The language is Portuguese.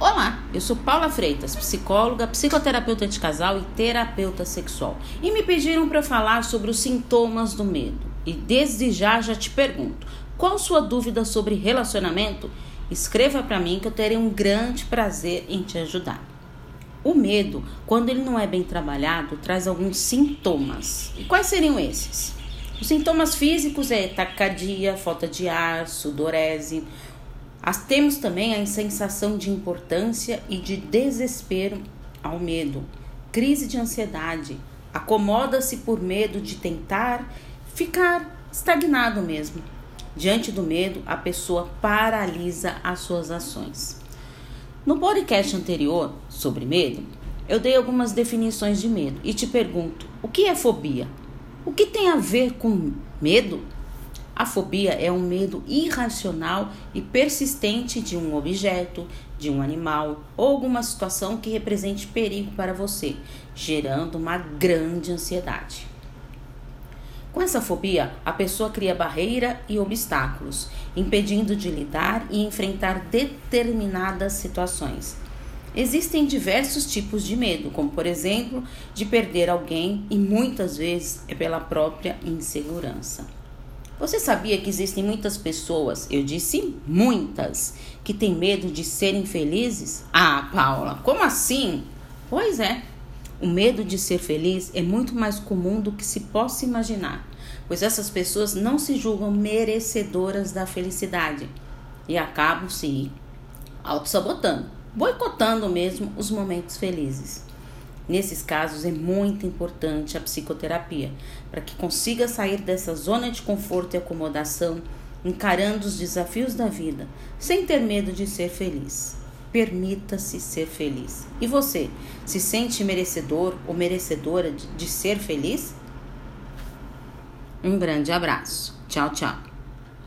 Olá, eu sou Paula Freitas, psicóloga, psicoterapeuta de casal e terapeuta sexual. E me pediram para falar sobre os sintomas do medo. E desde já já te pergunto: qual sua dúvida sobre relacionamento? Escreva para mim que eu terei um grande prazer em te ajudar. O medo, quando ele não é bem trabalhado, traz alguns sintomas. E quais seriam esses? Os sintomas físicos é taquicardia, falta de ar, sudorese. As, temos também a sensação de importância e de desespero ao medo, crise de ansiedade, acomoda-se por medo de tentar ficar estagnado mesmo. Diante do medo, a pessoa paralisa as suas ações. No podcast anterior sobre medo, eu dei algumas definições de medo e te pergunto: o que é fobia? O que tem a ver com medo? A fobia é um medo irracional e persistente de um objeto, de um animal ou alguma situação que represente perigo para você, gerando uma grande ansiedade. Com essa fobia, a pessoa cria barreira e obstáculos, impedindo de lidar e enfrentar determinadas situações Existem diversos tipos de medo, como por exemplo, de perder alguém e muitas vezes é pela própria insegurança. Você sabia que existem muitas pessoas, eu disse muitas, que têm medo de serem felizes? Ah, Paula, como assim? Pois é. O medo de ser feliz é muito mais comum do que se possa imaginar, pois essas pessoas não se julgam merecedoras da felicidade e acabam se auto-sabotando boicotando mesmo os momentos felizes. Nesses casos é muito importante a psicoterapia para que consiga sair dessa zona de conforto e acomodação, encarando os desafios da vida, sem ter medo de ser feliz. Permita-se ser feliz. E você, se sente merecedor ou merecedora de, de ser feliz? Um grande abraço. Tchau, tchau.